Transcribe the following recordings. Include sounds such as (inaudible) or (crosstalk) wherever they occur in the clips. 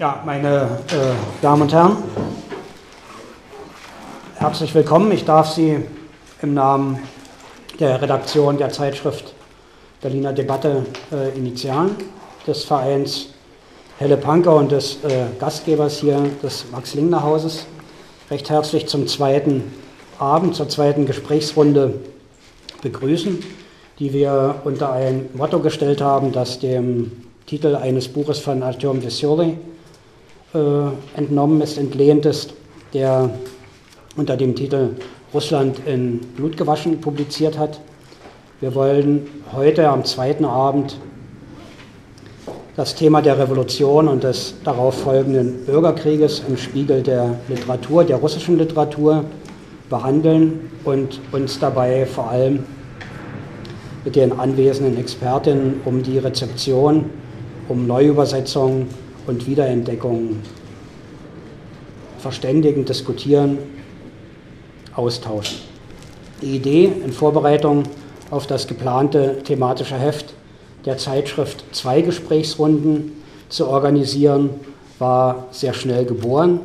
Ja, meine äh, Damen und Herren, herzlich willkommen. Ich darf Sie im Namen der Redaktion der Zeitschrift Berliner Debatte äh, initialen, des Vereins Helle Panker und des äh, Gastgebers hier des Max-Lingner-Hauses recht herzlich zum zweiten Abend, zur zweiten Gesprächsrunde begrüßen, die wir unter ein Motto gestellt haben, das dem Titel eines Buches von Artyom äh, entnommen ist, entlehnt ist, der unter dem Titel Russland in Blut gewaschen publiziert hat. Wir wollen heute am zweiten Abend das Thema der Revolution und des darauf folgenden Bürgerkrieges im Spiegel der Literatur, der russischen Literatur behandeln und uns dabei vor allem mit den anwesenden Expertinnen um die Rezeption, um Neuübersetzung und Wiederentdeckung verständigen, diskutieren, austauschen. Die Idee in Vorbereitung auf das geplante thematische Heft der Zeitschrift zwei Gesprächsrunden zu organisieren, war sehr schnell geboren,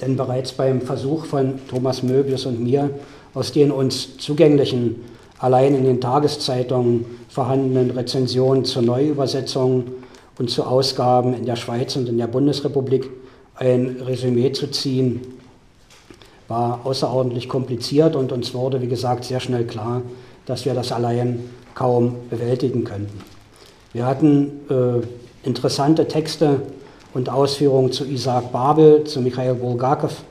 denn bereits beim Versuch von Thomas Möbius und mir aus den uns zugänglichen, allein in den Tageszeitungen vorhandenen Rezensionen zur Neuübersetzung und zu Ausgaben in der Schweiz und in der Bundesrepublik ein Resümee zu ziehen, war außerordentlich kompliziert und uns wurde, wie gesagt, sehr schnell klar, dass wir das allein kaum bewältigen könnten. Wir hatten äh, interessante Texte und Ausführungen zu Isaac Babel, zu Michael Bulgakov,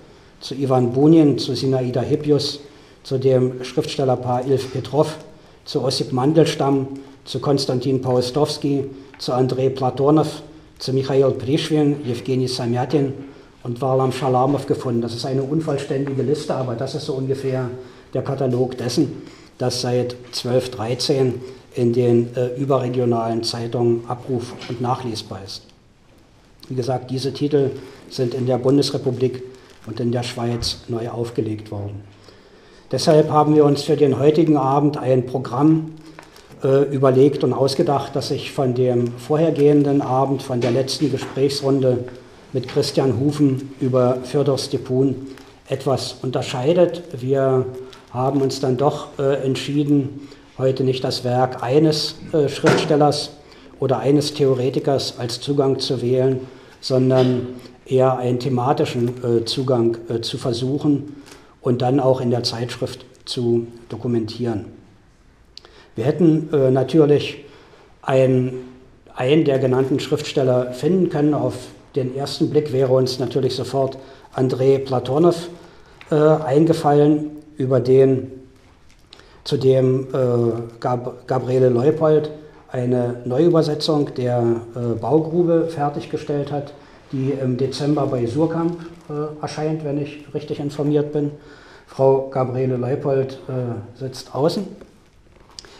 zu Ivan Bunin, zu Sinaida Hippius, zu dem Schriftstellerpaar Ilf Petrov, zu Ossip Mandelstam, zu Konstantin Paustowski, zu Andrei Platonov, zu Michail Prischwin, Evgeny Samyatin und Varlam Shalamov gefunden. Das ist eine unvollständige Liste, aber das ist so ungefähr der Katalog dessen, das seit 1213 in den äh, überregionalen Zeitungen abruf- und nachlesbar ist. Wie gesagt, diese Titel sind in der Bundesrepublik und in der Schweiz neu aufgelegt worden. Deshalb haben wir uns für den heutigen Abend ein Programm äh, überlegt und ausgedacht, das sich von dem vorhergehenden Abend, von der letzten Gesprächsrunde mit Christian Hufen über Fyodor Stepun etwas unterscheidet. Wir haben uns dann doch äh, entschieden, heute nicht das Werk eines äh, Schriftstellers oder eines Theoretikers als Zugang zu wählen, sondern eher einen thematischen äh, Zugang äh, zu versuchen und dann auch in der Zeitschrift zu dokumentieren. Wir hätten äh, natürlich einen, einen der genannten Schriftsteller finden können. Auf den ersten Blick wäre uns natürlich sofort Andrei Platonow äh, eingefallen, über den zudem äh, Gab Gabriele Leupold eine Neuübersetzung der äh, Baugrube fertiggestellt hat, die im Dezember bei Surkamp äh, erscheint, wenn ich richtig informiert bin. Frau Gabriele Leupold äh, sitzt außen.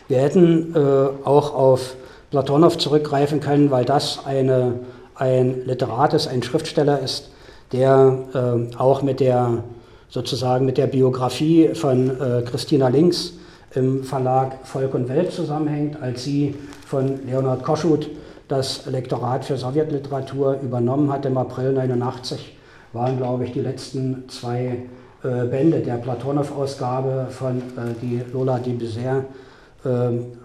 Wir hätten äh, auch auf Platonow zurückgreifen können, weil das eine, ein Literat ist, ein Schriftsteller ist, der äh, auch mit der sozusagen mit der Biografie von Christina Links im Verlag Volk und Welt zusammenhängt, als sie von Leonhard Koschut das Lektorat für Sowjetliteratur übernommen hat im April 89, waren, glaube ich, die letzten zwei äh, Bände der Platonow-Ausgabe von äh, die Lola de Bizet äh,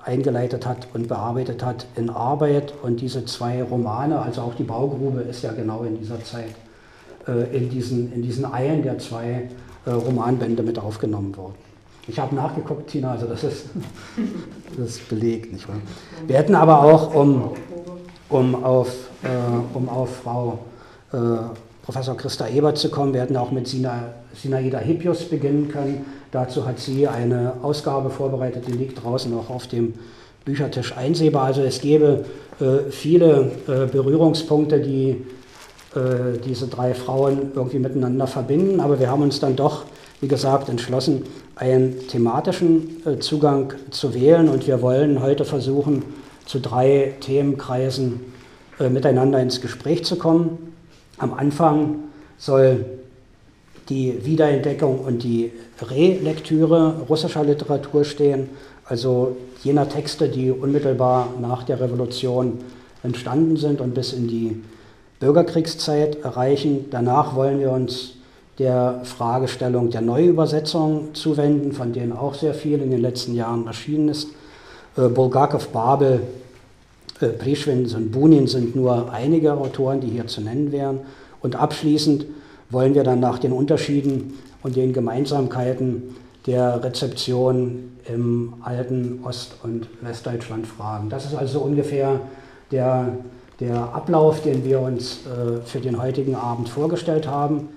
eingeleitet hat und bearbeitet hat in Arbeit. Und diese zwei Romane, also auch die Baugrube, ist ja genau in dieser Zeit äh, in, diesen, in diesen Eilen der zwei äh, Romanbände mit aufgenommen worden. Ich habe nachgeguckt, Tina, also das ist, (laughs) das ist belegt, nicht wahr? Wir hätten aber auch, um, um, auf, äh, um auf Frau äh, Professor Christa Ebert zu kommen, wir hätten auch mit Sina, Sinaida Hippius beginnen können. Dazu hat sie eine Ausgabe vorbereitet, die liegt draußen auch auf dem Büchertisch einsehbar. Also es gäbe äh, viele äh, Berührungspunkte, die äh, diese drei Frauen irgendwie miteinander verbinden, aber wir haben uns dann doch wie gesagt, entschlossen, einen thematischen äh, Zugang zu wählen und wir wollen heute versuchen, zu drei Themenkreisen äh, miteinander ins Gespräch zu kommen. Am Anfang soll die Wiederentdeckung und die Relektüre russischer Literatur stehen, also jener Texte, die unmittelbar nach der Revolution entstanden sind und bis in die Bürgerkriegszeit erreichen. Danach wollen wir uns der Fragestellung der Neuübersetzung zuwenden, von denen auch sehr viel in den letzten Jahren erschienen ist. Äh, Bulgakov, Babel, äh, Prischwin und Bunin sind nur einige Autoren, die hier zu nennen wären. Und abschließend wollen wir dann nach den Unterschieden und den Gemeinsamkeiten der Rezeption im alten Ost- und Westdeutschland fragen. Das ist also ungefähr der, der Ablauf, den wir uns äh, für den heutigen Abend vorgestellt haben.